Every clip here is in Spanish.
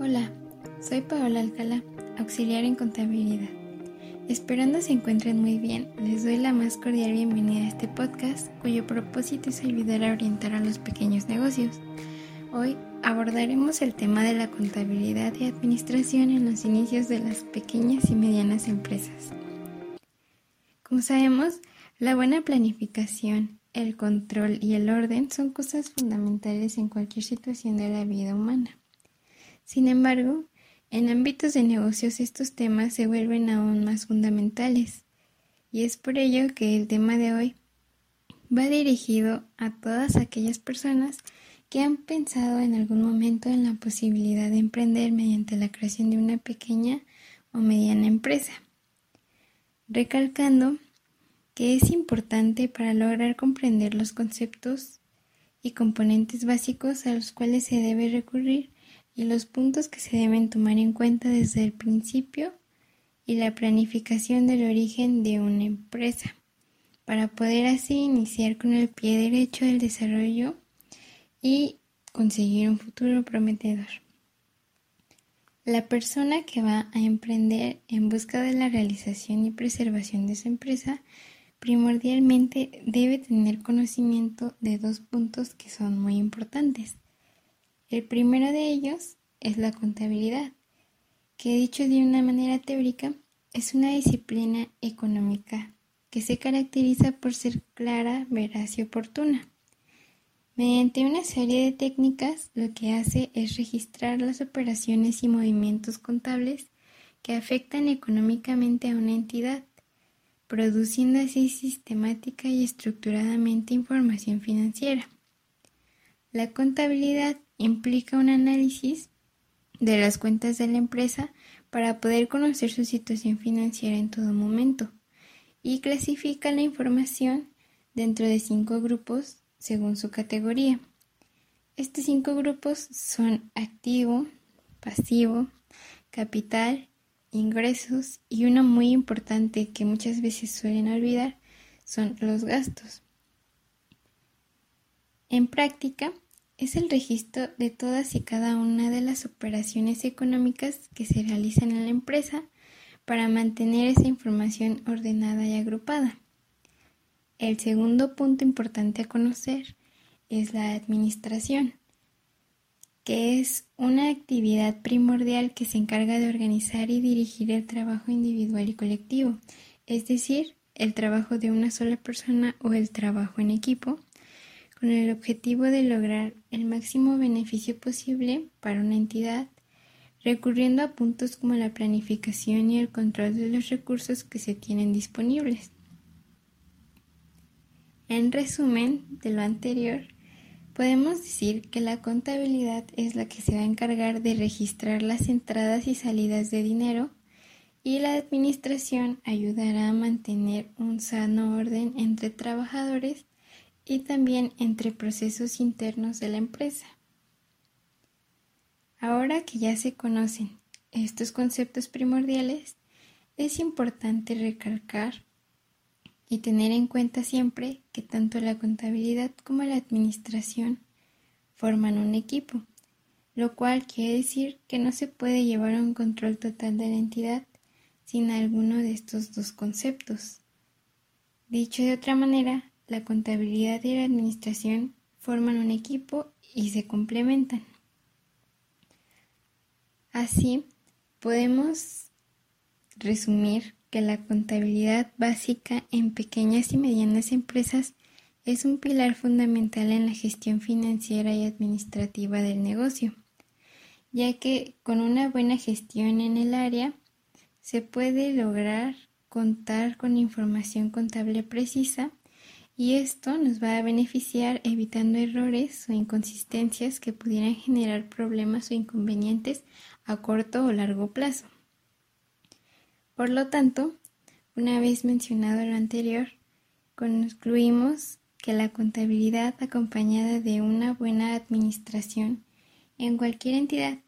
Hola, soy Paola Alcalá, auxiliar en contabilidad. Esperando se encuentren muy bien, les doy la más cordial bienvenida a este podcast cuyo propósito es ayudar a orientar a los pequeños negocios. Hoy abordaremos el tema de la contabilidad y administración en los inicios de las pequeñas y medianas empresas. Como sabemos, la buena planificación, el control y el orden son cosas fundamentales en cualquier situación de la vida humana. Sin embargo, en ámbitos de negocios estos temas se vuelven aún más fundamentales, y es por ello que el tema de hoy va dirigido a todas aquellas personas que han pensado en algún momento en la posibilidad de emprender mediante la creación de una pequeña o mediana empresa, recalcando que es importante para lograr comprender los conceptos y componentes básicos a los cuales se debe recurrir y los puntos que se deben tomar en cuenta desde el principio y la planificación del origen de una empresa, para poder así iniciar con el pie derecho el desarrollo y conseguir un futuro prometedor. La persona que va a emprender en busca de la realización y preservación de su empresa primordialmente debe tener conocimiento de dos puntos que son muy importantes. El primero de ellos es la contabilidad, que dicho de una manera teórica es una disciplina económica que se caracteriza por ser clara, veraz y oportuna. Mediante una serie de técnicas lo que hace es registrar las operaciones y movimientos contables que afectan económicamente a una entidad, produciendo así sistemática y estructuradamente información financiera. La contabilidad implica un análisis de las cuentas de la empresa para poder conocer su situación financiera en todo momento y clasifica la información dentro de cinco grupos según su categoría. Estos cinco grupos son activo, pasivo, capital, ingresos y uno muy importante que muchas veces suelen olvidar son los gastos. En práctica, es el registro de todas y cada una de las operaciones económicas que se realizan en la empresa para mantener esa información ordenada y agrupada. El segundo punto importante a conocer es la administración, que es una actividad primordial que se encarga de organizar y dirigir el trabajo individual y colectivo, es decir, el trabajo de una sola persona o el trabajo en equipo con el objetivo de lograr el máximo beneficio posible para una entidad, recurriendo a puntos como la planificación y el control de los recursos que se tienen disponibles. En resumen de lo anterior, podemos decir que la contabilidad es la que se va a encargar de registrar las entradas y salidas de dinero y la administración ayudará a mantener un sano orden entre trabajadores y también entre procesos internos de la empresa. Ahora que ya se conocen estos conceptos primordiales, es importante recalcar y tener en cuenta siempre que tanto la contabilidad como la administración forman un equipo, lo cual quiere decir que no se puede llevar un control total de la entidad sin alguno de estos dos conceptos. Dicho de otra manera, la contabilidad y la administración forman un equipo y se complementan. Así, podemos resumir que la contabilidad básica en pequeñas y medianas empresas es un pilar fundamental en la gestión financiera y administrativa del negocio, ya que con una buena gestión en el área se puede lograr contar con información contable precisa y esto nos va a beneficiar evitando errores o inconsistencias que pudieran generar problemas o inconvenientes a corto o largo plazo. Por lo tanto, una vez mencionado lo anterior, concluimos que la contabilidad acompañada de una buena administración en cualquier entidad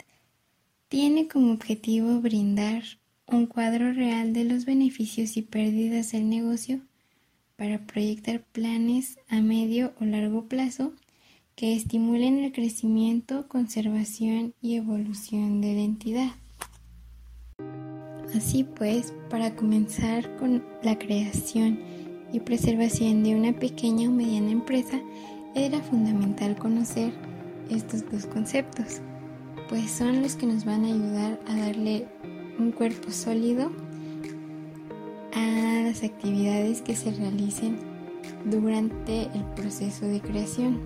tiene como objetivo brindar un cuadro real de los beneficios y pérdidas del negocio para proyectar planes a medio o largo plazo que estimulen el crecimiento, conservación y evolución de la entidad. Así pues, para comenzar con la creación y preservación de una pequeña o mediana empresa, era fundamental conocer estos dos conceptos, pues son los que nos van a ayudar a darle un cuerpo sólido las actividades que se realicen durante el proceso de creación.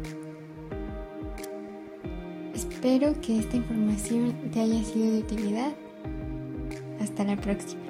Espero que esta información te haya sido de utilidad. Hasta la próxima.